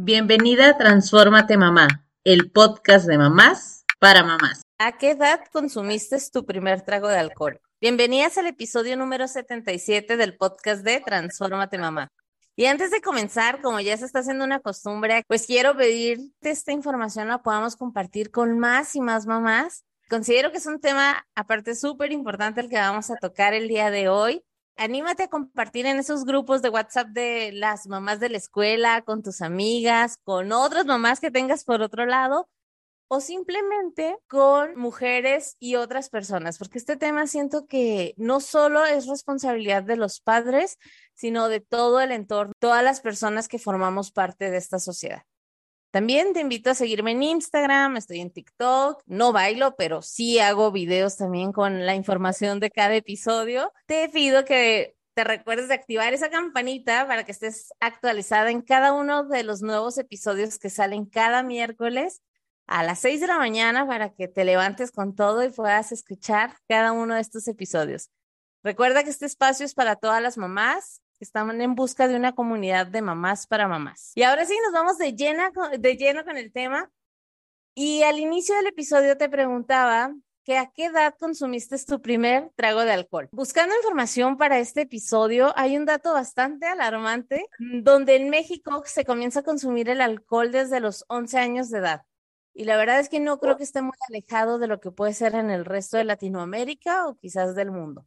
Bienvenida a Transfórmate Mamá, el podcast de mamás para mamás. ¿A qué edad consumiste tu primer trago de alcohol? Bienvenidas al episodio número 77 del podcast de Transfórmate Mamá. Y antes de comenzar, como ya se está haciendo una costumbre, pues quiero pedirte esta información la podamos compartir con más y más mamás. Considero que es un tema aparte súper importante el que vamos a tocar el día de hoy anímate a compartir en esos grupos de WhatsApp de las mamás de la escuela, con tus amigas, con otras mamás que tengas por otro lado, o simplemente con mujeres y otras personas, porque este tema siento que no solo es responsabilidad de los padres, sino de todo el entorno, todas las personas que formamos parte de esta sociedad. También te invito a seguirme en Instagram, estoy en TikTok, no bailo, pero sí hago videos también con la información de cada episodio. Te pido que te recuerdes de activar esa campanita para que estés actualizada en cada uno de los nuevos episodios que salen cada miércoles a las 6 de la mañana para que te levantes con todo y puedas escuchar cada uno de estos episodios. Recuerda que este espacio es para todas las mamás, Estamos en busca de una comunidad de mamás para mamás. Y ahora sí, nos vamos de, llena, de lleno con el tema. Y al inicio del episodio te preguntaba que a qué edad consumiste tu primer trago de alcohol. Buscando información para este episodio, hay un dato bastante alarmante, donde en México se comienza a consumir el alcohol desde los 11 años de edad. Y la verdad es que no creo que esté muy alejado de lo que puede ser en el resto de Latinoamérica o quizás del mundo.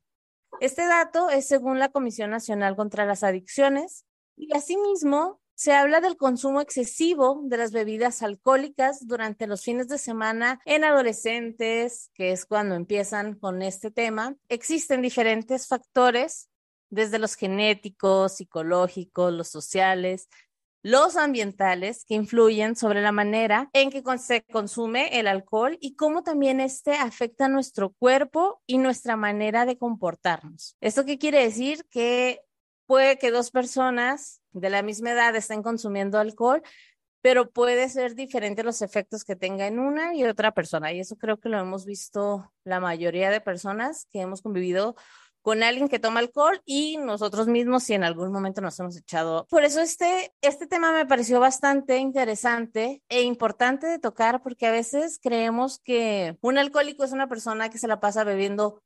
Este dato es según la Comisión Nacional contra las Adicciones y asimismo se habla del consumo excesivo de las bebidas alcohólicas durante los fines de semana en adolescentes, que es cuando empiezan con este tema. Existen diferentes factores, desde los genéticos, psicológicos, los sociales, los ambientales que influyen sobre la manera en que se consume el alcohol y cómo también este afecta nuestro cuerpo y nuestra manera de comportarnos. ¿Esto qué quiere decir? Que puede que dos personas de la misma edad estén consumiendo alcohol, pero puede ser diferente los efectos que tenga en una y otra persona. Y eso creo que lo hemos visto la mayoría de personas que hemos convivido con alguien que toma alcohol y nosotros mismos si en algún momento nos hemos echado. Por eso este, este tema me pareció bastante interesante e importante de tocar porque a veces creemos que un alcohólico es una persona que se la pasa bebiendo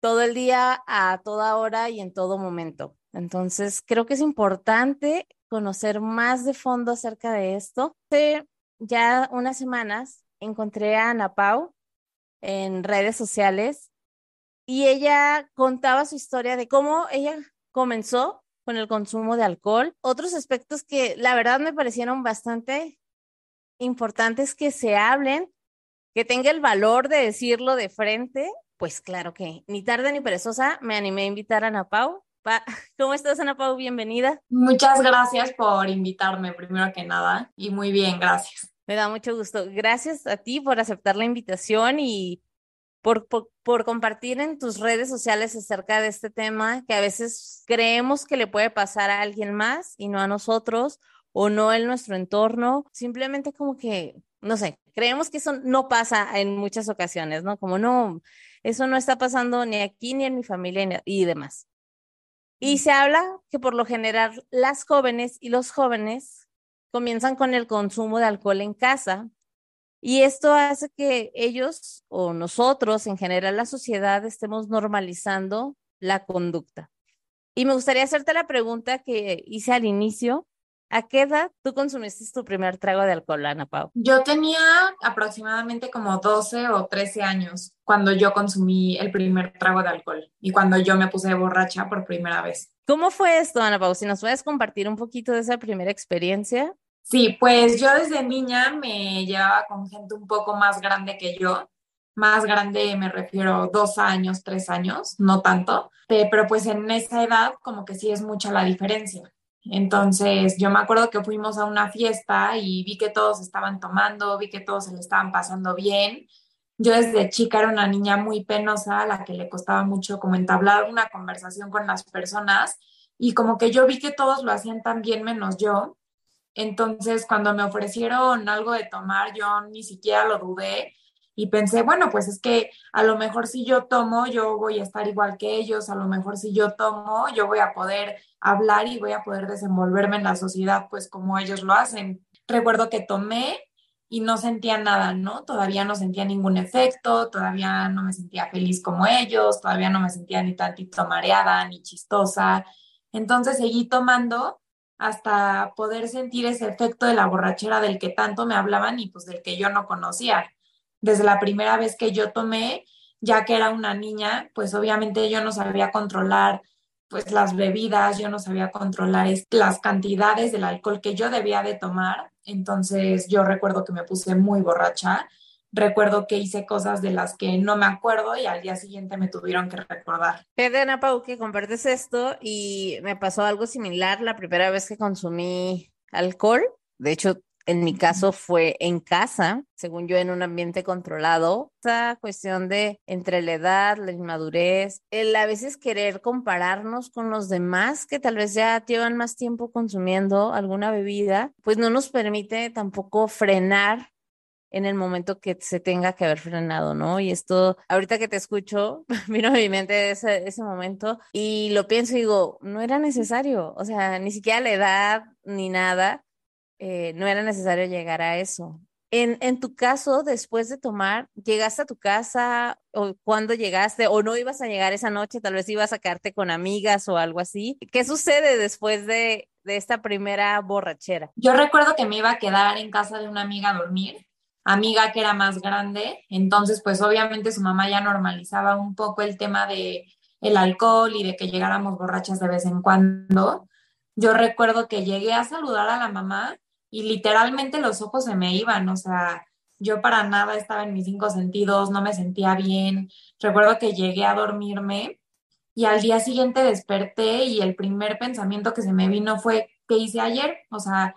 todo el día, a toda hora y en todo momento. Entonces, creo que es importante conocer más de fondo acerca de esto. Ya unas semanas encontré a Ana Pau en redes sociales y ella contaba su historia de cómo ella comenzó con el consumo de alcohol. Otros aspectos que la verdad me parecieron bastante importantes que se hablen, que tenga el valor de decirlo de frente. Pues claro que ni tarde ni perezosa me animé a invitar a Ana Pau. ¿Cómo estás, Ana Pau? Bienvenida. Muchas gracias por invitarme, primero que nada, y muy bien, gracias. Me da mucho gusto. Gracias a ti por aceptar la invitación y por, por, compartir en tus redes sociales acerca de este tema que a veces creemos que le puede pasar a alguien más y no a nosotros o no en nuestro entorno. Simplemente como que, no sé, creemos que eso no pasa en muchas ocasiones, ¿no? Como no, eso no está pasando ni aquí ni en mi familia y demás. Y se habla que por lo general las jóvenes y los jóvenes comienzan con el consumo de alcohol en casa y esto hace que ellos o nosotros, en general la sociedad, estemos normalizando la conducta. Y me gustaría hacerte la pregunta que hice al inicio. ¿A qué edad tú consumiste tu primer trago de alcohol, Ana Pau? Yo tenía aproximadamente como 12 o 13 años cuando yo consumí el primer trago de alcohol y cuando yo me puse borracha por primera vez. ¿Cómo fue esto, Ana Pau? Si nos puedes compartir un poquito de esa primera experiencia. Sí, pues yo desde niña me llevaba con gente un poco más grande que yo. Más grande me refiero dos años, tres años, no tanto. Pero pues en esa edad como que sí es mucha la diferencia. Entonces yo me acuerdo que fuimos a una fiesta y vi que todos estaban tomando, vi que todos se le estaban pasando bien. Yo desde chica era una niña muy penosa, a la que le costaba mucho como entablar una conversación con las personas y como que yo vi que todos lo hacían tan bien menos yo entonces, cuando me ofrecieron algo de tomar, yo ni siquiera lo dudé y pensé, bueno, pues es que a lo mejor si yo tomo, yo voy a estar igual que ellos, a lo mejor si yo tomo, yo voy a poder hablar y voy a poder desenvolverme en la sociedad, pues como ellos lo hacen. recuerdo que tomé y no sentía nada, ¿no? Todavía no sentía ningún efecto, todavía no me sentía feliz como ellos, todavía no me sentía ni tantito mareada ni chistosa. Entonces seguí tomando hasta poder sentir ese efecto de la borrachera del que tanto me hablaban y pues del que yo no conocía. Desde la primera vez que yo tomé, ya que era una niña, pues obviamente yo no sabía controlar pues las bebidas, yo no sabía controlar las cantidades del alcohol que yo debía de tomar, entonces yo recuerdo que me puse muy borracha, recuerdo que hice cosas de las que no me acuerdo y al día siguiente me tuvieron que recordar. Ana Pau, que compartes esto y me pasó algo similar la primera vez que consumí alcohol. De hecho, en mi caso fue en casa, según yo, en un ambiente controlado. Esta cuestión de entre la edad, la inmadurez, el a veces querer compararnos con los demás que tal vez ya llevan más tiempo consumiendo alguna bebida, pues no nos permite tampoco frenar en el momento que se tenga que haber frenado, ¿no? Y esto, ahorita que te escucho, vino a mi mente ese, momento y lo pienso y digo, no era necesario, o sea, ni siquiera la edad ni nada eh, no era necesario llegar a eso. En, en, tu caso, después de tomar, ¿llegaste a tu casa o cuándo llegaste o no ibas a llegar esa noche? Tal vez ibas a quedarte con amigas o algo así. ¿Qué sucede después de, de esta primera borrachera? Yo recuerdo que me iba a quedar en casa de una amiga a dormir, amiga que era más grande, entonces pues obviamente su mamá ya normalizaba un poco el tema de el alcohol y de que llegáramos borrachas de vez en cuando. Yo recuerdo que llegué a saludar a la mamá y literalmente los ojos se me iban, o sea, yo para nada estaba en mis cinco sentidos, no me sentía bien. Recuerdo que llegué a dormirme y al día siguiente desperté y el primer pensamiento que se me vino fue, ¿qué hice ayer? O sea,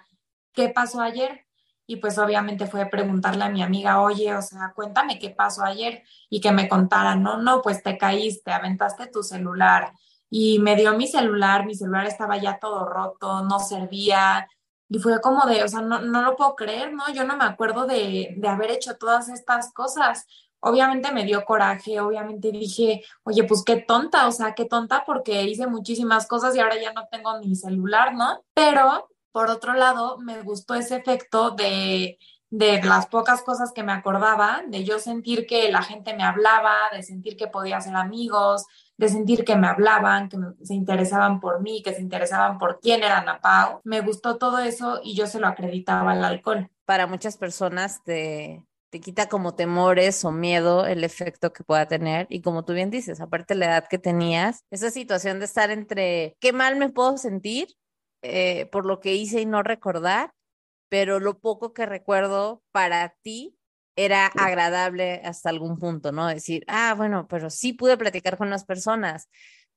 ¿qué pasó ayer? Y pues obviamente fue preguntarle a mi amiga, oye, o sea, cuéntame qué pasó ayer y que me contara, no, no, pues te caíste, aventaste tu celular y me dio mi celular, mi celular estaba ya todo roto, no servía, y fue como de, o sea, no, no lo puedo creer, ¿no? Yo no me acuerdo de, de haber hecho todas estas cosas. Obviamente me dio coraje, obviamente dije, oye, pues qué tonta, o sea, qué tonta porque hice muchísimas cosas y ahora ya no tengo mi celular, ¿no? Pero, por otro lado, me gustó ese efecto de, de las pocas cosas que me acordaba, de yo sentir que la gente me hablaba, de sentir que podía ser amigos, de sentir que me hablaban, que se interesaban por mí, que se interesaban por quién era Ana Pau. Me gustó todo eso y yo se lo acreditaba al alcohol. Para muchas personas te, te quita como temores o miedo el efecto que pueda tener. Y como tú bien dices, aparte de la edad que tenías, esa situación de estar entre qué mal me puedo sentir eh, por lo que hice y no recordar, pero lo poco que recuerdo para ti era agradable hasta algún punto, ¿no? Decir, ah, bueno, pero sí pude platicar con las personas.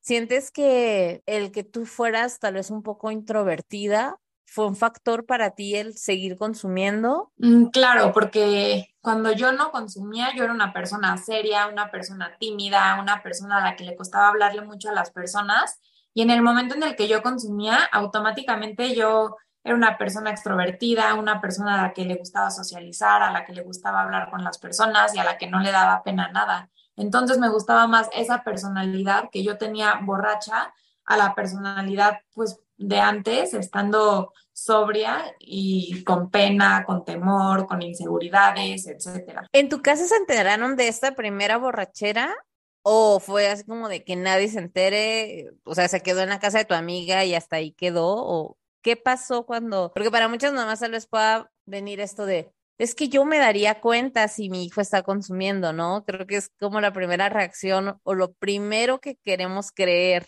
¿Sientes que el que tú fueras tal vez un poco introvertida fue un factor para ti el seguir consumiendo? Mm, claro, porque cuando yo no consumía, yo era una persona seria, una persona tímida, una persona a la que le costaba hablarle mucho a las personas. Y en el momento en el que yo consumía, automáticamente yo era una persona extrovertida, una persona a la que le gustaba socializar, a la que le gustaba hablar con las personas y a la que no le daba pena nada. Entonces me gustaba más esa personalidad que yo tenía borracha a la personalidad pues de antes, estando sobria y con pena, con temor, con inseguridades, etcétera. ¿En tu casa se enteraron de esta primera borrachera o fue así como de que nadie se entere, o sea, se quedó en la casa de tu amiga y hasta ahí quedó o ¿Qué pasó cuando? Porque para muchas mamás tal vez pueda venir esto de, es que yo me daría cuenta si mi hijo está consumiendo, ¿no? Creo que es como la primera reacción o lo primero que queremos creer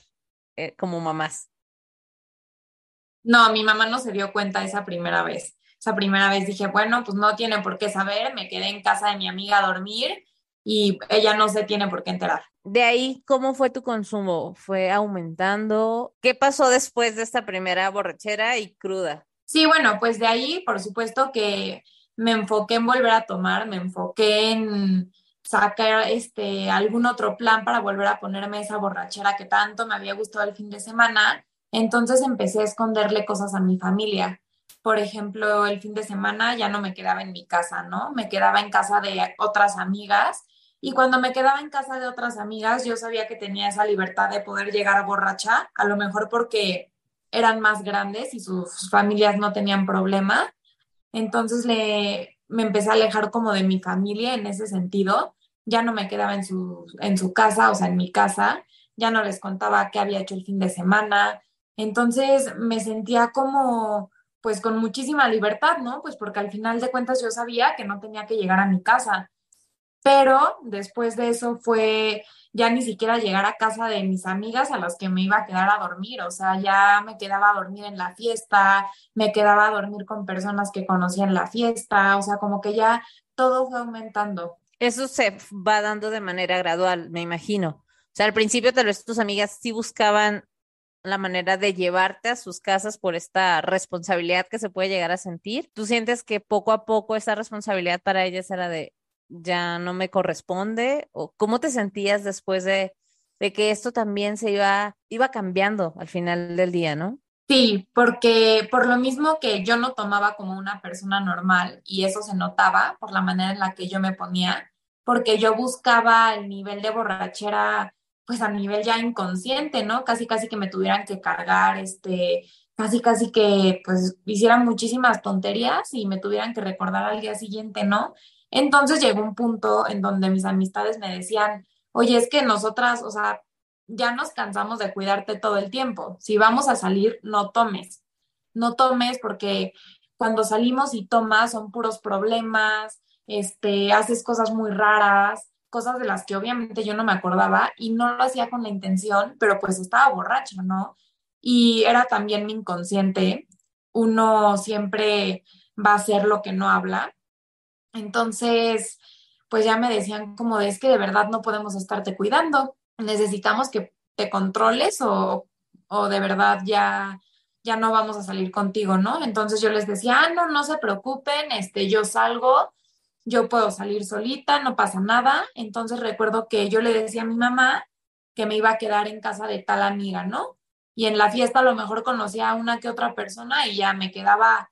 eh, como mamás. No, mi mamá no se dio cuenta esa primera vez. Esa primera vez dije, bueno, pues no tiene por qué saber, me quedé en casa de mi amiga a dormir y ella no se tiene por qué enterar. De ahí, ¿cómo fue tu consumo? ¿Fue aumentando? ¿Qué pasó después de esta primera borrachera y cruda? Sí, bueno, pues de ahí, por supuesto que me enfoqué en volver a tomar, me enfoqué en sacar este algún otro plan para volver a ponerme esa borrachera que tanto me había gustado el fin de semana. Entonces empecé a esconderle cosas a mi familia. Por ejemplo, el fin de semana ya no me quedaba en mi casa, ¿no? Me quedaba en casa de otras amigas y cuando me quedaba en casa de otras amigas, yo sabía que tenía esa libertad de poder llegar a borracha, a lo mejor porque eran más grandes y sus familias no tenían problema, Entonces le, me empecé a alejar como de mi familia en ese sentido. Ya no me quedaba en su, en su casa, o sea, en mi casa. Ya no les contaba qué había hecho el fin de semana. Entonces me sentía como, pues con muchísima libertad, ¿no? Pues porque al final de cuentas yo sabía que no tenía que llegar a mi casa. Pero después de eso fue ya ni siquiera llegar a casa de mis amigas a las que me iba a quedar a dormir, o sea, ya me quedaba a dormir en la fiesta, me quedaba a dormir con personas que conocía en la fiesta, o sea, como que ya todo fue aumentando. Eso se va dando de manera gradual, me imagino. O sea, al principio tal vez tus amigas sí buscaban la manera de llevarte a sus casas por esta responsabilidad que se puede llegar a sentir. ¿Tú sientes que poco a poco esa responsabilidad para ellas era de, ya no me corresponde? ¿O cómo te sentías después de, de que esto también se iba, iba cambiando al final del día, no? Sí, porque por lo mismo que yo no tomaba como una persona normal y eso se notaba por la manera en la que yo me ponía, porque yo buscaba el nivel de borrachera pues a nivel ya inconsciente, ¿no? Casi casi que me tuvieran que cargar, este, casi casi que pues hicieran muchísimas tonterías y me tuvieran que recordar al día siguiente, ¿no? Entonces llegó un punto en donde mis amistades me decían, oye, es que nosotras, o sea, ya nos cansamos de cuidarte todo el tiempo. Si vamos a salir, no tomes. No tomes porque cuando salimos y tomas son puros problemas, este, haces cosas muy raras, cosas de las que obviamente yo no me acordaba y no lo hacía con la intención, pero pues estaba borracho, ¿no? Y era también mi inconsciente. Uno siempre va a hacer lo que no habla entonces, pues ya me decían como es que de verdad no podemos estarte cuidando, necesitamos que te controles o, o de verdad ya, ya no vamos a salir contigo, ¿no? Entonces yo les decía, ah, no, no se preocupen, este, yo salgo, yo puedo salir solita, no pasa nada. Entonces recuerdo que yo le decía a mi mamá que me iba a quedar en casa de tal amiga, ¿no? Y en la fiesta a lo mejor conocía a una que otra persona y ya me quedaba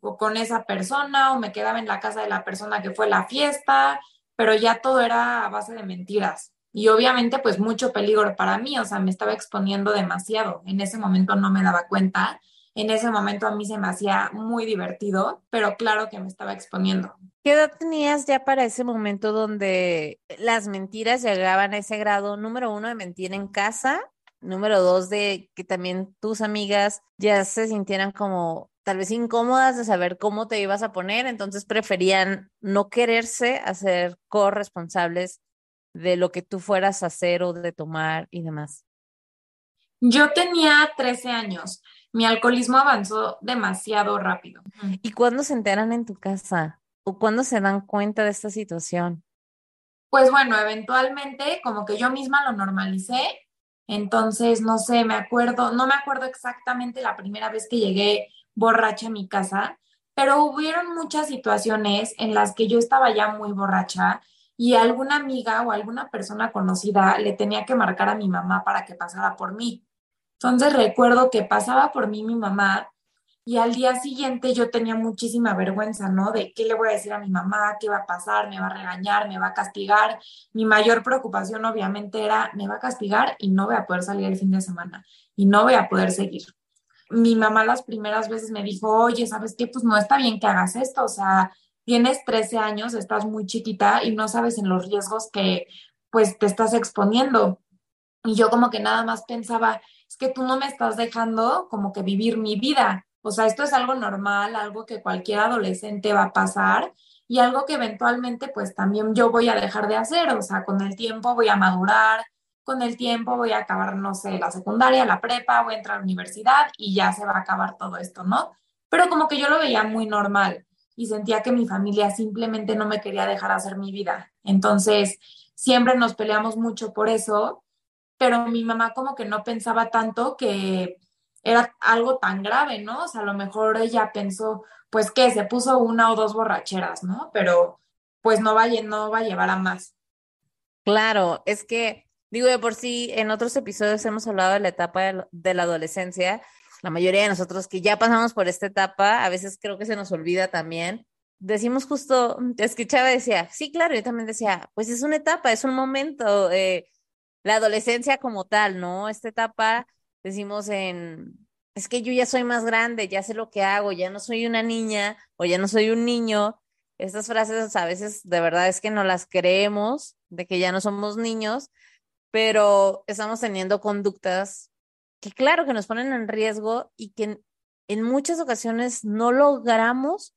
con esa persona o me quedaba en la casa de la persona que fue la fiesta, pero ya todo era a base de mentiras. Y obviamente pues mucho peligro para mí, o sea, me estaba exponiendo demasiado. En ese momento no me daba cuenta. En ese momento a mí se me hacía muy divertido, pero claro que me estaba exponiendo. ¿Qué edad tenías ya para ese momento donde las mentiras llegaban a ese grado, número uno, de mentir en casa, número dos, de que también tus amigas ya se sintieran como tal vez incómodas de saber cómo te ibas a poner, entonces preferían no quererse hacer corresponsables de lo que tú fueras a hacer o de tomar y demás. Yo tenía 13 años. Mi alcoholismo avanzó demasiado rápido. ¿Y cuándo se enteran en tu casa? ¿O cuándo se dan cuenta de esta situación? Pues bueno, eventualmente como que yo misma lo normalicé. Entonces, no sé, me acuerdo, no me acuerdo exactamente la primera vez que llegué borracha en mi casa, pero hubieron muchas situaciones en las que yo estaba ya muy borracha y alguna amiga o alguna persona conocida le tenía que marcar a mi mamá para que pasara por mí. Entonces recuerdo que pasaba por mí mi mamá y al día siguiente yo tenía muchísima vergüenza, ¿no? De qué le voy a decir a mi mamá, qué va a pasar, me va a regañar, me va a castigar. Mi mayor preocupación obviamente era, me va a castigar y no voy a poder salir el fin de semana y no voy a poder seguir mi mamá las primeras veces me dijo, oye, ¿sabes qué? Pues no está bien que hagas esto, o sea, tienes 13 años, estás muy chiquita y no sabes en los riesgos que pues te estás exponiendo. Y yo como que nada más pensaba, es que tú no me estás dejando como que vivir mi vida. O sea, esto es algo normal, algo que cualquier adolescente va a pasar y algo que eventualmente pues también yo voy a dejar de hacer. O sea, con el tiempo voy a madurar, con el tiempo voy a acabar, no sé, la secundaria, la prepa, voy a entrar a la universidad y ya se va a acabar todo esto, ¿no? Pero como que yo lo veía muy normal y sentía que mi familia simplemente no me quería dejar hacer mi vida. Entonces, siempre nos peleamos mucho por eso, pero mi mamá como que no pensaba tanto que era algo tan grave, ¿no? O sea, a lo mejor ella pensó, pues que se puso una o dos borracheras, ¿no? Pero pues no va, no va a llevar a más. Claro, es que Digo, de por sí, en otros episodios hemos hablado de la etapa de la adolescencia. La mayoría de nosotros que ya pasamos por esta etapa, a veces creo que se nos olvida también. Decimos justo, te escuchaba y decía, sí, claro, yo también decía, pues es una etapa, es un momento, eh, la adolescencia como tal, ¿no? Esta etapa, decimos en, es que yo ya soy más grande, ya sé lo que hago, ya no soy una niña o ya no soy un niño. Estas frases a veces de verdad es que no las creemos, de que ya no somos niños, pero estamos teniendo conductas que claro que nos ponen en riesgo y que en muchas ocasiones no logramos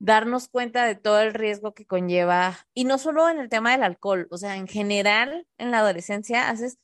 darnos cuenta de todo el riesgo que conlleva, y no solo en el tema del alcohol, o sea, en general en la adolescencia haces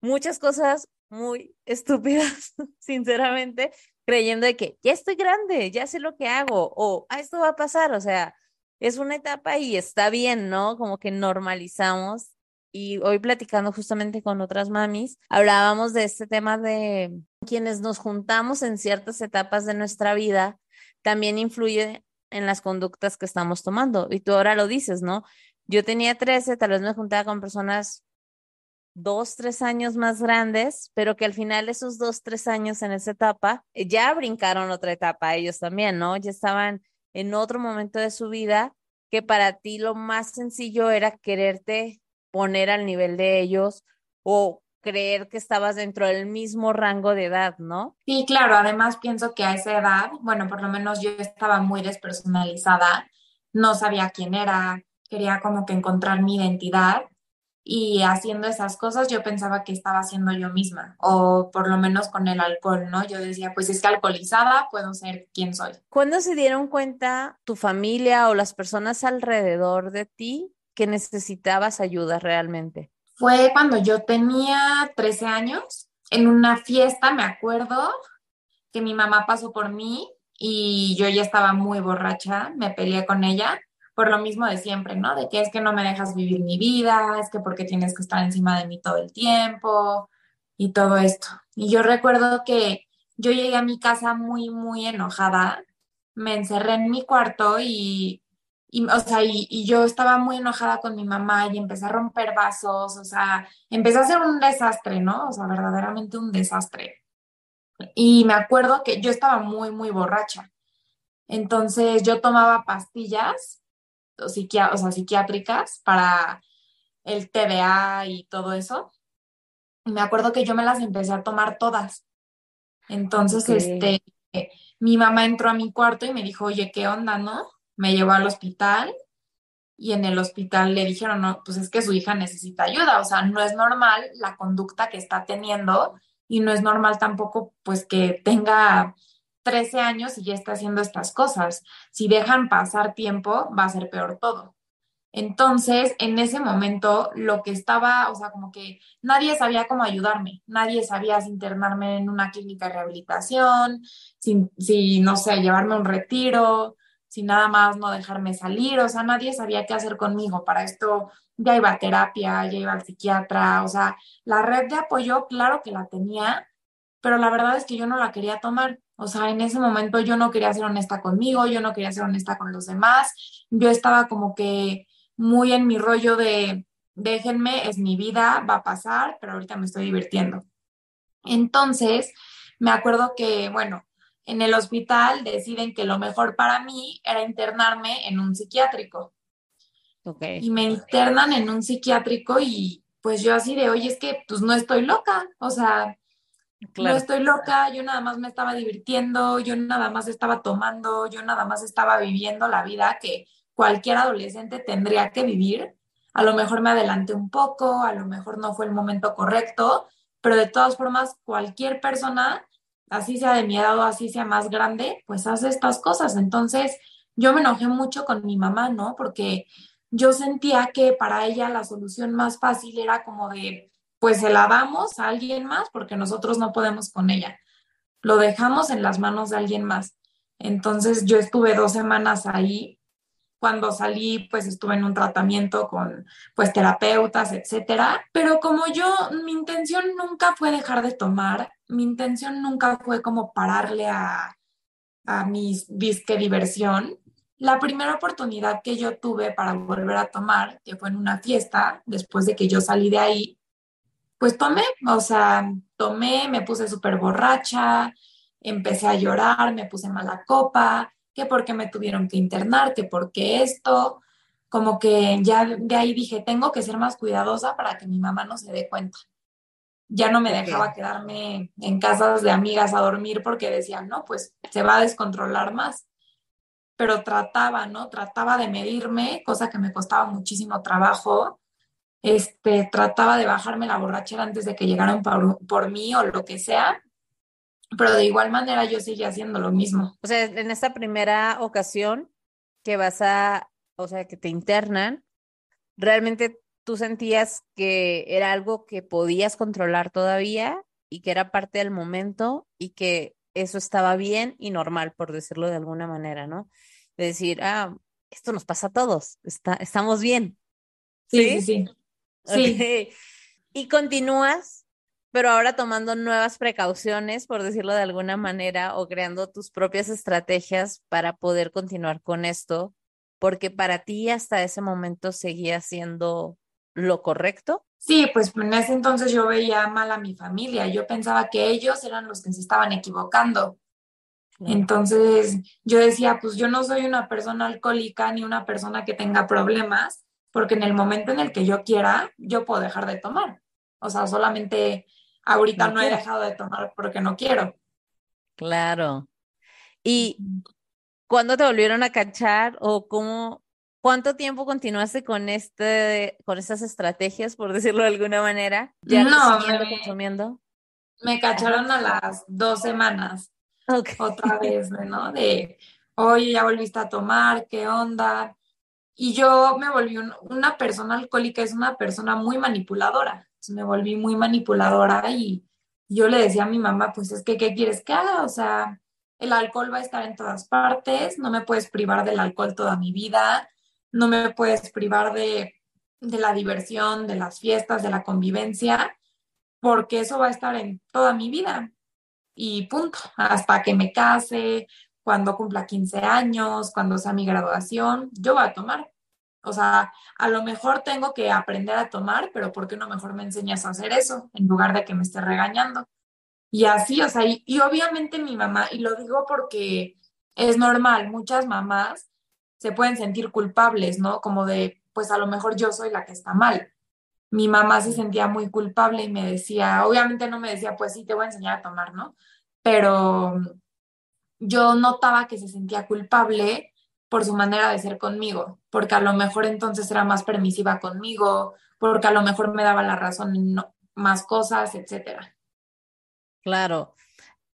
muchas cosas muy estúpidas, sinceramente, creyendo de que ya estoy grande, ya sé lo que hago, o ah, esto va a pasar, o sea, es una etapa y está bien, ¿no? Como que normalizamos. Y hoy platicando justamente con otras mamis, hablábamos de este tema de quienes nos juntamos en ciertas etapas de nuestra vida, también influye en las conductas que estamos tomando. Y tú ahora lo dices, ¿no? Yo tenía 13, tal vez me juntaba con personas dos, tres años más grandes, pero que al final esos dos, tres años en esa etapa eh, ya brincaron otra etapa ellos también, ¿no? Ya estaban en otro momento de su vida que para ti lo más sencillo era quererte poner al nivel de ellos o creer que estabas dentro del mismo rango de edad, ¿no? Sí, claro, además pienso que a esa edad, bueno, por lo menos yo estaba muy despersonalizada, no sabía quién era, quería como que encontrar mi identidad y haciendo esas cosas yo pensaba que estaba siendo yo misma o por lo menos con el alcohol, ¿no? Yo decía, pues es que alcoholizada puedo ser quien soy. ¿Cuándo se dieron cuenta tu familia o las personas alrededor de ti que necesitabas ayuda realmente? Fue cuando yo tenía 13 años, en una fiesta, me acuerdo, que mi mamá pasó por mí y yo ya estaba muy borracha, me peleé con ella por lo mismo de siempre, ¿no? De que es que no me dejas vivir mi vida, es que porque tienes que estar encima de mí todo el tiempo y todo esto. Y yo recuerdo que yo llegué a mi casa muy, muy enojada, me encerré en mi cuarto y y, o sea, y, yo estaba muy enojada con mi mamá y empecé a romper vasos, o sea, empecé a hacer un desastre, ¿no? O sea, verdaderamente un desastre. Y me acuerdo que yo estaba muy, muy borracha. Entonces yo tomaba pastillas, o, o sea, psiquiátricas para el TDA y todo eso. Y me acuerdo que yo me las empecé a tomar todas. Entonces, este, mi mamá entró a mi cuarto y me dijo, oye, ¿qué onda, no? Me llevó al hospital y en el hospital le dijeron, no, pues es que su hija necesita ayuda, o sea, no es normal la conducta que está teniendo y no es normal tampoco pues que tenga 13 años y ya está haciendo estas cosas. Si dejan pasar tiempo, va a ser peor todo. Entonces, en ese momento, lo que estaba, o sea, como que nadie sabía cómo ayudarme, nadie sabía si internarme en una clínica de rehabilitación, si, si no sé, llevarme a un retiro, sin nada más no dejarme salir, o sea, nadie sabía qué hacer conmigo. Para esto ya iba a terapia, ya iba al psiquiatra, o sea, la red de apoyo, claro que la tenía, pero la verdad es que yo no la quería tomar. O sea, en ese momento yo no quería ser honesta conmigo, yo no quería ser honesta con los demás, yo estaba como que muy en mi rollo de, déjenme, es mi vida, va a pasar, pero ahorita me estoy divirtiendo. Entonces, me acuerdo que, bueno, en el hospital deciden que lo mejor para mí era internarme en un psiquiátrico. Y me internan en un psiquiátrico y pues yo así de, oye, es que pues no estoy loca, o sea, no estoy loca, yo nada más me estaba divirtiendo, yo nada más estaba tomando, yo nada más estaba viviendo la vida que cualquier adolescente tendría que vivir. A lo mejor me adelanté un poco, a lo mejor no fue el momento correcto, pero de todas formas, cualquier persona así sea de mi edad o así sea más grande, pues hace estas cosas. Entonces, yo me enojé mucho con mi mamá, ¿no? Porque yo sentía que para ella la solución más fácil era como de, pues se la damos a alguien más porque nosotros no podemos con ella. Lo dejamos en las manos de alguien más. Entonces yo estuve dos semanas ahí. Cuando salí, pues estuve en un tratamiento con, pues, terapeutas, etcétera. Pero como yo, mi intención nunca fue dejar de tomar mi intención nunca fue como pararle a, a mi disque diversión. La primera oportunidad que yo tuve para volver a tomar, que fue en una fiesta, después de que yo salí de ahí, pues tomé, o sea, tomé, me puse súper borracha, empecé a llorar, me puse mala copa, que porque me tuvieron que internar, que porque esto, como que ya de ahí dije, tengo que ser más cuidadosa para que mi mamá no se dé cuenta. ya no me dejaba quedarme en casas de amigas a dormir porque decían, no, pues se va a descontrolar más. Pero trataba, ¿no? Trataba de medirme, cosa que me costaba muchísimo trabajo. Este, trataba de bajarme la borrachera antes de que llegaran por, por mí o lo que sea. Pero de igual manera yo seguía haciendo lo mismo. O sea, en esta primera ocasión que vas a, o sea, que te internan, realmente tú sentías que era algo que podías controlar todavía y que era parte del momento y que eso estaba bien y normal, por decirlo de alguna manera, ¿no? De decir, ah, esto nos pasa a todos, está, estamos bien. Sí, sí, sí. sí. Y continúas, pero ahora tomando nuevas precauciones, por decirlo de alguna manera, o creando tus propias estrategias para poder continuar con esto, porque para ti hasta ese momento seguía siendo lo correcto? Sí, pues en ese entonces yo veía mal a mi familia, yo pensaba que ellos eran los que se estaban equivocando. Entonces yo decía, pues yo no soy una persona alcohólica ni una persona que tenga problemas, porque en el momento en el que yo quiera, yo puedo dejar de tomar. O sea, solamente ahorita no, he dejado de tomar porque no quiero. Claro. ¿Y cuándo te volvieron a cachar o cómo, ¿Cuánto tiempo continuaste con este, con estas estrategias, por decirlo de alguna manera? ¿Ya no, me, consumiendo? Me cacharon a las dos semanas. Otra vez, ¿no? De, oye, ya volviste a tomar, ¿qué onda? Y yo me volví una persona alcohólica, es una persona muy manipuladora. Me volví muy manipuladora y yo le decía a mi mamá, pues es que, ¿qué quieres que haga? O sea, el alcohol va a estar en todas partes, no me puedes privar del alcohol toda mi vida no me puedes privar de, la diversión, de las fiestas, de la convivencia, porque eso va a estar en toda mi vida. Y punto, hasta que me case, cuando cumpla 15 años, cuando sea mi graduación, yo voy a tomar. O sea, a lo mejor tengo que aprender a tomar, pero ¿por qué no mejor me enseñas a hacer eso en lugar de que me esté regañando? Y así, o sea, y, y obviamente mi mamá, y lo digo porque es normal, muchas mamás se pueden sentir culpables, ¿no? Como de, pues a lo mejor yo soy la que está mal. Mi mamá se sentía muy culpable y me decía, obviamente no me decía, pues sí, te voy a enseñar a tomar, ¿no? Pero yo notaba que se sentía culpable por su manera de ser conmigo, porque a lo mejor entonces era más permisiva conmigo, porque a lo mejor me daba la razón en más cosas, etcétera. Claro.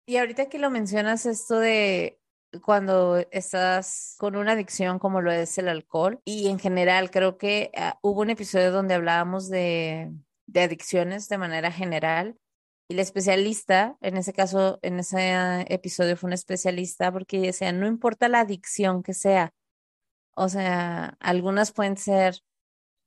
Y ahorita que lo mencionas esto de cuando estás con una adicción como lo es el alcohol y en general creo que ah, hubo un episodio donde hablábamos de, de adicciones de manera general y la especialista, en ese caso, en ese episodio fue una especialista porque decía, no importa la adicción que sea, o sea, algunas pueden ser,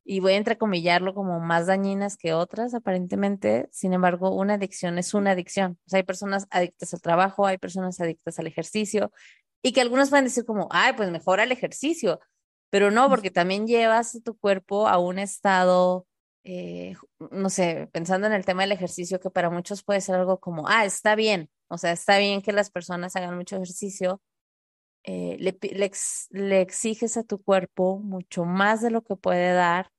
y voy a entrecomillarlo como más dañinas que otras, aparentemente, sin embargo, una adicción es una adicción. O sea, hay personas adictas al trabajo, hay personas adictas al ejercicio, y que algunos van a decir como, ay, pues mejora el ejercicio, pero no, porque también llevas tu cuerpo a un estado, eh, no sé, pensando en el tema del ejercicio, que para muchos puede ser algo como, ah, está bien, o sea, está bien que las personas hagan mucho ejercicio, eh, le, le, exiges a tu cuerpo mucho más de lo que puede dar,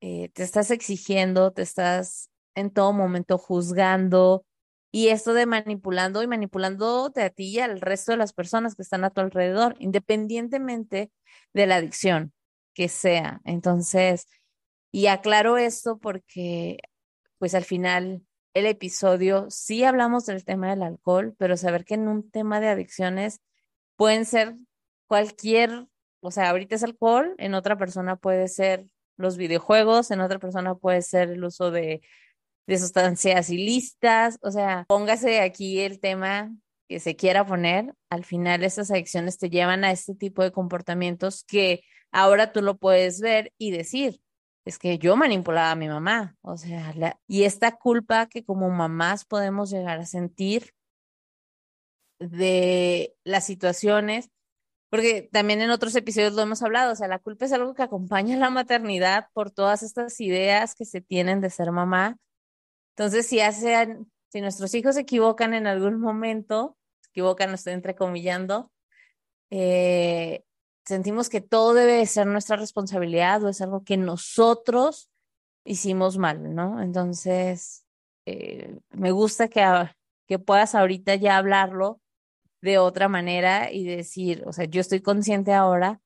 eh, te estás exigiendo, te estás en todo momento juzgando, y esto de manipulando y manipulándote a ti y al resto de las personas que están a tu alrededor, independientemente de la adicción que sea. Entonces, y aclaro esto porque, pues al final, el episodio sí hablamos del tema del alcohol, pero saber que en un tema de adicciones pueden ser cualquier, o sea, ahorita es alcohol, en otra persona puede ser los videojuegos, en otra persona puede ser el uso de de sustancias ilícitas, o sea, póngase aquí el tema que se quiera poner, al final estas adicciones te llevan a este tipo de comportamientos que ahora tú lo puedes ver y decir, es que yo manipulaba a mi mamá, o sea, y esta culpa que como mamás podemos llegar a sentir de las situaciones, porque también en otros episodios lo hemos hablado, o sea, la culpa es algo que acompaña a la maternidad por todas estas ideas que se tienen de ser mamá, entonces, si hacen, si nuestros hijos se equivocan en algún momento, equivocan, estoy entrecomillando, eh, sentimos que todo debe ser nuestra responsabilidad o es algo que nosotros hicimos mal, ¿no? Entonces, eh, me gusta que, que puedas ahorita ya hablarlo de otra manera y decir, o sea, yo estoy consciente ahora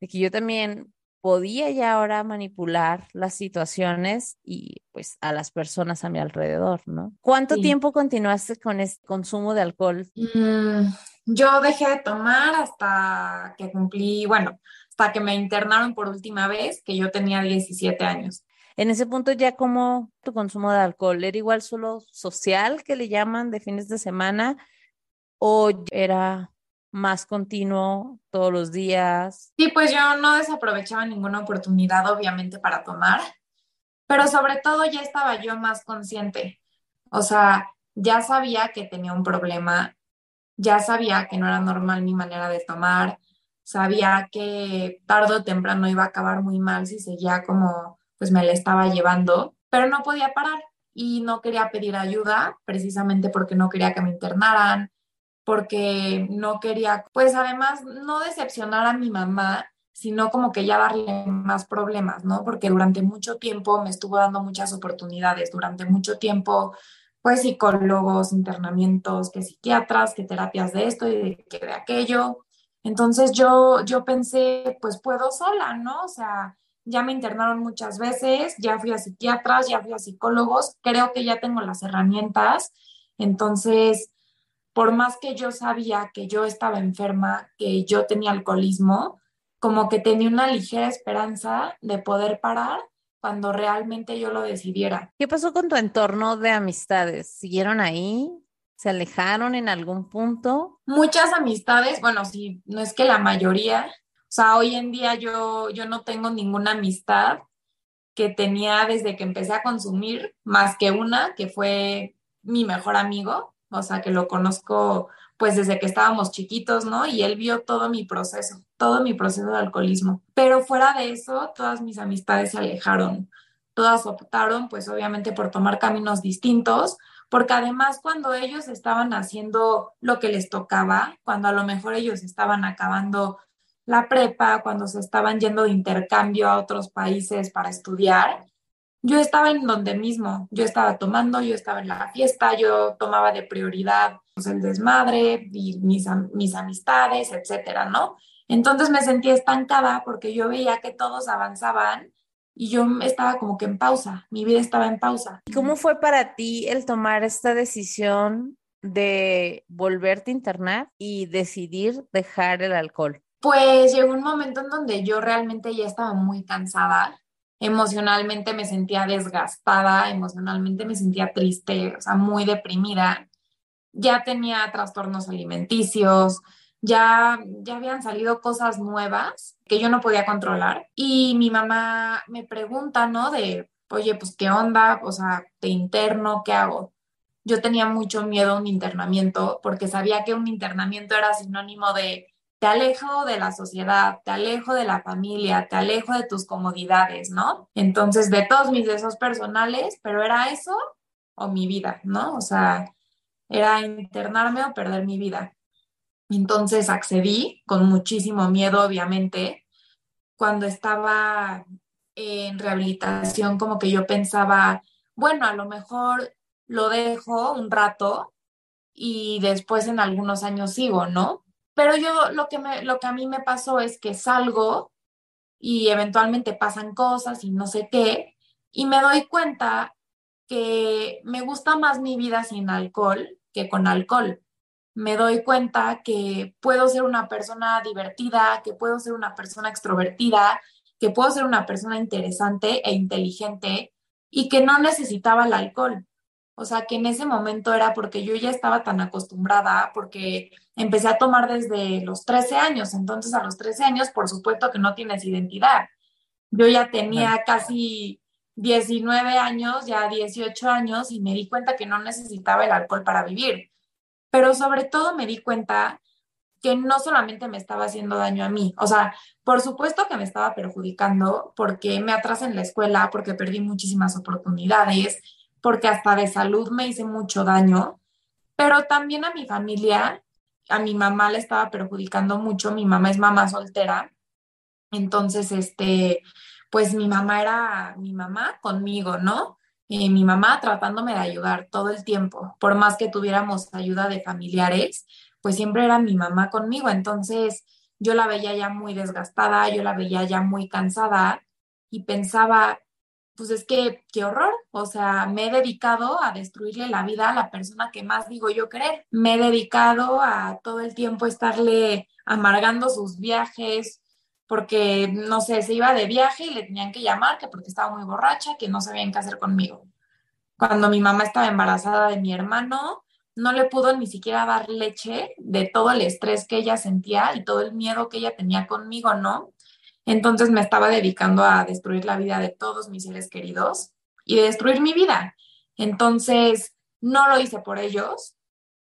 de que yo también podía ya ahora manipular las situaciones y pues a las personas a mi alrededor, ¿no? ¿Cuánto tiempo continuaste con este consumo de alcohol? Mm, yo dejé de tomar hasta que cumplí, bueno, hasta que me internaron por última vez, que yo tenía 17 años. En ese punto ya como tu consumo de alcohol, ¿era igual solo social que le llaman de fines de semana o era más continuo todos los días? Sí, pues yo no desaprovechaba ninguna oportunidad, obviamente, para tomar, pero sobre todo ya estaba yo más consciente. O sea, ya sabía que tenía un problema, ya sabía que no era normal mi manera de tomar, sabía que tarde o temprano iba a acabar muy mal si seguía como pues me la estaba llevando, pero no podía parar y no quería pedir ayuda precisamente porque no quería que me internaran, porque no quería, pues además, no decepcionar a mi mamá, sino como que ya darle más problemas, ¿no? Porque durante mucho tiempo me estuvo dando muchas oportunidades, durante mucho tiempo, pues psicólogos, internamientos, que psiquiatras, que terapias de esto y que de aquello. Entonces yo, yo pensé, pues puedo sola, ¿no? O sea, ya me internaron muchas veces, ya fui a psiquiatras, ya fui a psicólogos, creo que ya tengo las herramientas. Entonces, por más que yo sabía que yo estaba enferma, que yo tenía alcoholismo, como que tenía una ligera esperanza de poder parar cuando realmente yo lo decidiera. ¿Qué pasó con tu entorno de amistades? ¿Siguieron ahí? ¿Se alejaron en algún punto? Muchas amistades, bueno, sí, no es que la mayoría, o sea, hoy en día yo, yo no tengo ninguna amistad que tenía desde que empecé a consumir, más que una, que fue mi mejor amigo, o sea, que lo conozco pues desde que estábamos chiquitos, ¿no? Y él vio todo mi proceso, todo mi proceso de alcoholismo. Pero fuera de eso, todas mis amistades se alejaron, todas optaron pues obviamente por tomar caminos distintos, porque además cuando ellos estaban haciendo lo que les tocaba, cuando a lo mejor ellos estaban acabando la prepa, cuando se estaban yendo de intercambio a otros países para estudiar, yo estaba en donde mismo, yo estaba tomando, yo estaba en la fiesta, yo tomaba de prioridad pues, el desmadre y mis, mis amistades, etcétera, ¿no? Entonces me sentía estancada porque yo veía que todos avanzaban y yo estaba como que en pausa, mi vida estaba en pausa. ¿Cómo fue para ti el tomar esta decisión de volverte a internar y decidir dejar el alcohol? Pues llegó un momento en donde yo realmente ya estaba muy cansada emocionalmente me sentía desgastada, emocionalmente me sentía triste, o sea, muy deprimida. Ya tenía trastornos alimenticios, ya, ya habían salido cosas nuevas que yo no podía controlar. Y mi mamá me pregunta, ¿no? De, oye, pues, ¿qué onda? O sea, te interno, ¿qué hago? Yo tenía mucho miedo a un internamiento porque sabía que un internamiento era sinónimo de te alejo de la sociedad, te alejo de la familia, te alejo de tus comodidades, ¿no? Entonces, de todos mis deseos personales, pero era eso o mi vida, ¿no? O sea, era internarme o perder mi vida. Entonces accedí con muchísimo miedo, obviamente. Cuando estaba en rehabilitación, como que yo pensaba, bueno, a lo mejor lo dejo un rato y después en algunos años sigo, ¿no? Pero yo lo que, me, lo que a mí me pasó es que salgo y eventualmente pasan cosas y no sé qué, y me doy cuenta que me gusta más mi vida sin alcohol que con alcohol. Me doy cuenta que puedo ser una persona divertida, que puedo ser una persona extrovertida, que puedo ser una persona interesante e inteligente y que no necesitaba el alcohol. O sea, que en ese momento era porque yo ya estaba tan acostumbrada, porque empecé a tomar desde los 13 años. Entonces, a los 13 años, por supuesto que no tienes identidad. Yo ya tenía casi 19 años, ya 18 años, y me di cuenta que no necesitaba el alcohol para vivir. Pero sobre todo me di cuenta que no solamente me estaba haciendo daño a mí, o sea, por supuesto que me estaba perjudicando porque me atrasé en la escuela, porque perdí muchísimas oportunidades, porque hasta de salud me hice mucho daño, pero también a mi familia, a mi mamá le estaba perjudicando mucho, mi mamá es mamá soltera, entonces, este, pues mi mamá era mi mamá conmigo, ¿no? eh, mi mamá tratándome de ayudar todo el tiempo, por más que tuviéramos ayuda de familiares, pues siempre era mi mamá conmigo, entonces yo la veía ya muy desgastada, yo la veía ya muy cansada y pensaba, pues es que qué horror, o sea, me he dedicado a destruirle la vida a la persona que más digo yo querer, me he dedicado a todo el tiempo estarle amargando sus viajes, porque, no sé, se iba de viaje y le tenían que llamar, que porque estaba muy borracha, que no sabían qué hacer conmigo. Cuando mi mamá estaba embarazada de mi hermano, no le pudo ni siquiera dar leche de todo el estrés que ella sentía y todo el miedo que ella tenía conmigo, ¿no? Entonces me estaba dedicando a destruir la vida de todos mis seres queridos y de destruir mi vida. Entonces, no lo hice por ellos,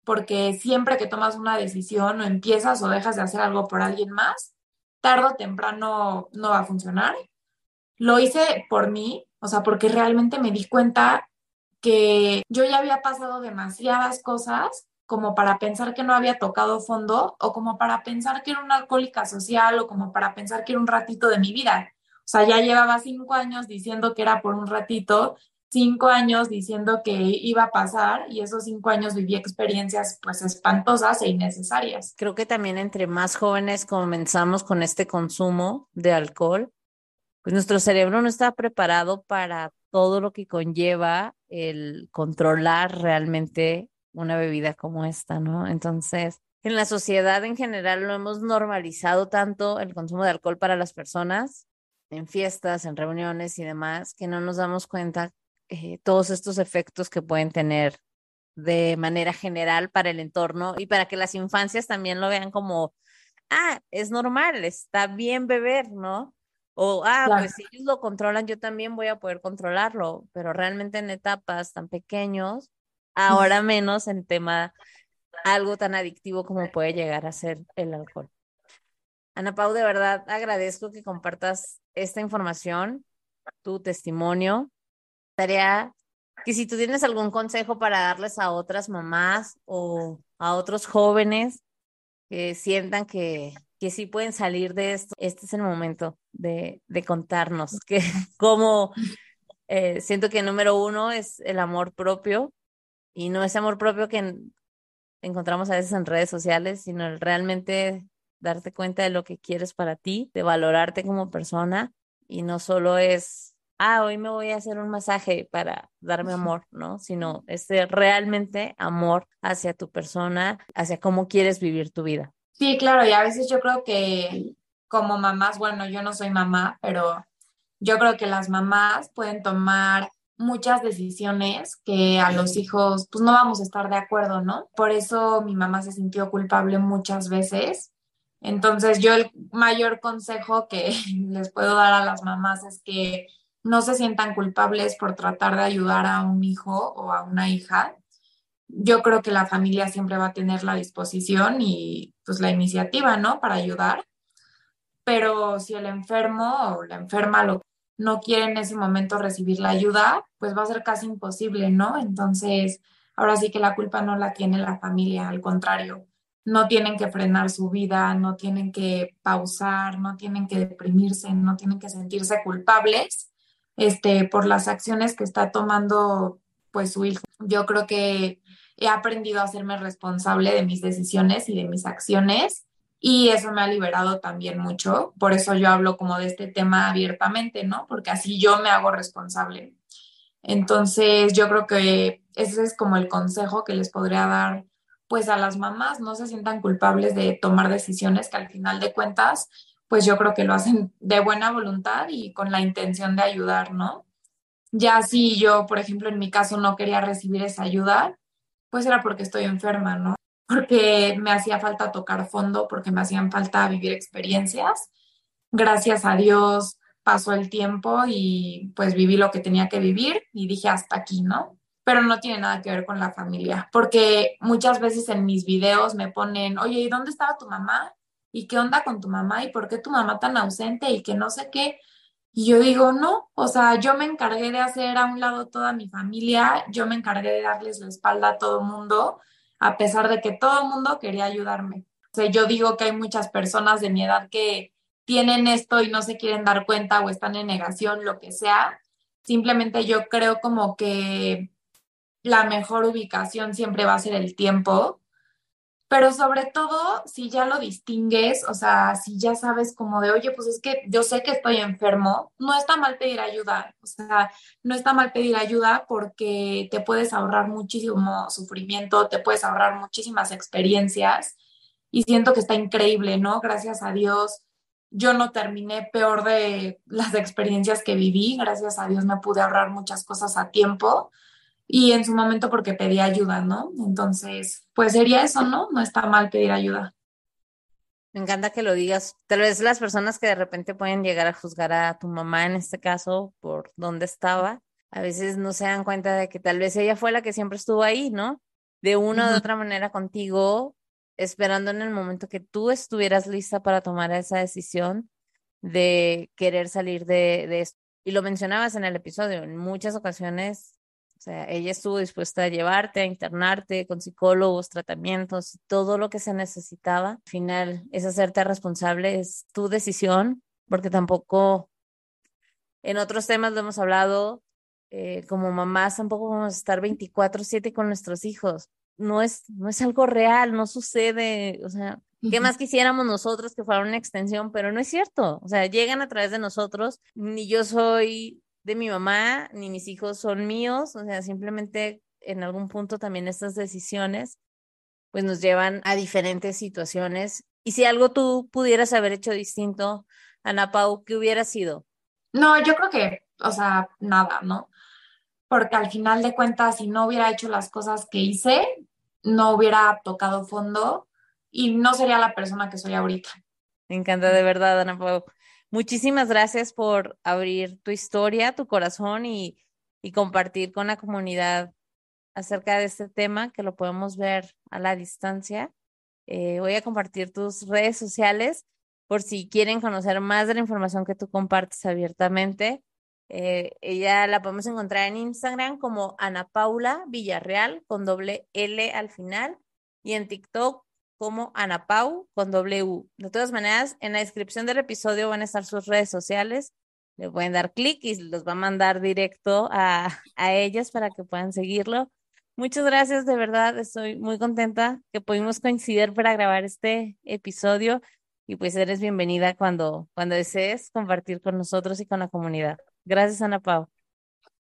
porque siempre que tomas una decisión o empiezas o dejas de hacer algo por alguien más, tarde o temprano no va a funcionar. Lo hice por mí, o sea, porque realmente me di cuenta que yo ya había pasado demasiadas cosas como para pensar que no había tocado fondo o como para pensar que era una alcohólica social o como para pensar que era un ratito de mi vida. O sea, ya llevaba cinco años diciendo que era por un ratito, cinco años diciendo que iba a pasar y esos cinco años viví experiencias pues espantosas e innecesarias. Creo que también entre más jóvenes comenzamos con este consumo de alcohol, pues nuestro cerebro no está preparado para todo lo que conlleva el controlar realmente una bebida como esta, ¿no? Entonces, en la sociedad en general lo hemos normalizado tanto el consumo de alcohol para las personas, en fiestas, en reuniones y demás, que no nos damos cuenta eh, todos estos efectos que pueden tener de manera general para el entorno y para que las infancias también lo vean como, ah, es normal, está bien beber, ¿no? O, ah, pues si ellos lo controlan, yo también voy a poder controlarlo, pero realmente en etapas tan pequeños, ahora menos en tema algo tan adictivo como puede llegar a ser el alcohol. Ana Pau, de verdad agradezco que compartas esta información, tu testimonio. Tarea que si tú tienes algún consejo para darles a otras mamás o a otros jóvenes que sientan que, que sí pueden salir de esto, este es el momento de, de contarnos que cómo eh, siento que número uno es el amor propio, y no ese amor propio que encontramos a veces en redes sociales, sino el realmente darte cuenta de lo que quieres para ti, de valorarte como persona y no solo es, ah, hoy me voy a hacer un masaje para darme amor, ¿no? Sino este realmente amor hacia tu persona, hacia cómo quieres vivir tu vida. Sí, claro, y a veces yo creo que como mamás, bueno, yo no soy mamá, pero yo creo que las mamás pueden tomar muchas decisiones que a los hijos pues no vamos a estar de acuerdo, ¿no? Por eso mi mamá se sintió culpable muchas veces. Entonces yo el mayor consejo que les puedo dar a las mamás es que no se sientan culpables por tratar de ayudar a un hijo o a una hija. Yo creo que la familia siempre va a tener la disposición y pues la iniciativa, ¿no? Para ayudar. Pero si el enfermo o la enferma lo no quiere en ese momento recibir la ayuda, pues va a ser casi imposible, ¿no? Entonces, ahora sí que la culpa no la tiene la familia, al contrario, no tienen que frenar su vida, no tienen que pausar, no tienen que deprimirse, no tienen que sentirse culpables este, por las acciones que está tomando pues su hijo. Yo creo que he aprendido a hacerme responsable de mis decisiones y de mis acciones y eso me ha liberado también mucho. Por eso yo hablo como de este tema abiertamente, ¿no? Porque así yo me hago responsable. Entonces, yo creo que ese es como el consejo que les podría dar pues a las mamás, no se sientan culpables de tomar decisiones que al final de cuentas, pues yo creo que lo hacen de buena voluntad y con la intención de ayudar, ¿no? Ya si yo, por ejemplo, en mi caso no quería recibir esa ayuda, pues era porque estoy enferma, ¿no? Porque me hacía falta tocar fondo, porque me hacían falta vivir experiencias. Gracias a Dios pasó el tiempo y pues viví lo que tenía que vivir y dije hasta aquí, ¿no? Pero no tiene nada que ver con la familia, porque muchas veces en mis videos me ponen, oye, ¿y dónde estaba tu mamá? ¿Y qué onda con tu mamá? ¿Y por qué tu mamá tan ausente? Y que no sé qué. Y yo digo, no, o sea, yo me encargué de hacer a un lado toda mi familia, yo me encargué de darles la espalda a todo el mundo a pesar de que todo el mundo quería ayudarme. O sea, yo digo que hay muchas personas de mi edad que tienen esto y no se quieren dar cuenta o están en negación, lo que sea, Simplemente yo creo como que la mejor ubicación siempre va a ser el tiempo, pero sobre todo si ya lo distingues, o sea, si ya sabes como de, oye, pues es que yo sé que estoy enfermo, no está mal pedir ayuda, o sea, no está mal pedir ayuda porque te puedes ahorrar muchísimo sufrimiento, te puedes ahorrar muchísimas experiencias y siento que está increíble, ¿no? Gracias a Dios. Yo no terminé peor de las experiencias que viví, gracias a Dios me pude ahorrar muchas cosas a tiempo y en su momento porque pedí ayuda, ¿no? Entonces, pues sería eso, ¿no? No está mal pedir ayuda. Me encanta que lo digas. Tal vez las personas que de repente pueden llegar a juzgar a tu mamá en este caso por dónde estaba, a veces no se dan cuenta de que tal vez ella fue la que siempre estuvo ahí, ¿no? De una u otra manera contigo, esperando en el momento que tú estuvieras lista para tomar esa decisión de querer salir de, de esto. Y lo mencionabas en el episodio, en muchas ocasiones o sea, ella estuvo dispuesta a llevarte, a internarte con psicólogos, tratamientos, todo lo que se necesitaba. Al final es hacerte responsable, es tu decisión, porque tampoco en otros temas lo hemos hablado, eh, como mamás tampoco vamos a estar 24/7 con nuestros hijos. No es, no es algo real, no sucede, o sea, ¿Qué más quisiéramos nosotros que fuera una extensión? Pero no es cierto. O sea, llegan a través de nosotros. Ni yo soy de mi mamá, ni mis hijos son míos, o sea, simplemente en algún punto también estas decisiones pues nos llevan a diferentes situaciones. Y si algo tú pudieras haber hecho distinto, Ana Pau, ¿qué hubiera sido? No, yo creo que, o sea, nada, ¿no? Porque al final de cuentas, si no hubiera hecho las cosas que hice, no hubiera tocado fondo y no sería la persona que soy ahorita. Me encanta de verdad, Ana Pau. Muchísimas gracias por abrir tu historia, tu corazón y, compartir con la comunidad acerca de este tema que lo podemos ver a la distancia. Eh, voy a compartir tus redes sociales por si quieren conocer más de la información que tú compartes abiertamente. Eh, ella la podemos encontrar en Instagram como Ana Paula Villarreal con doble L al final y en TikTok como Ana Pau con W. De todas maneras, en la descripción del episodio van a estar sus redes sociales. Le pueden dar clic y los va a mandar directo a, a ellas para que puedan seguirlo. Muchas gracias, de verdad, estoy muy contenta que pudimos coincidir para grabar este episodio y pues eres bienvenida cuando, cuando desees compartir con nosotros y con la comunidad. Gracias, Ana Pau.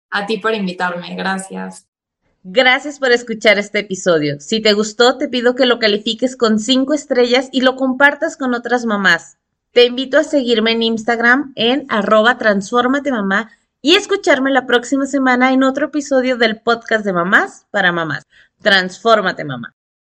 A ti por invitarme, gracias. Gracias por escuchar este episodio. Si te gustó, te pido que lo califiques con cinco estrellas y lo compartas con otras mamás. Te invito a seguirme en Instagram en arroba mamá y escucharme la próxima semana en otro episodio del podcast de mamás para mamás. Transfórmate mamá.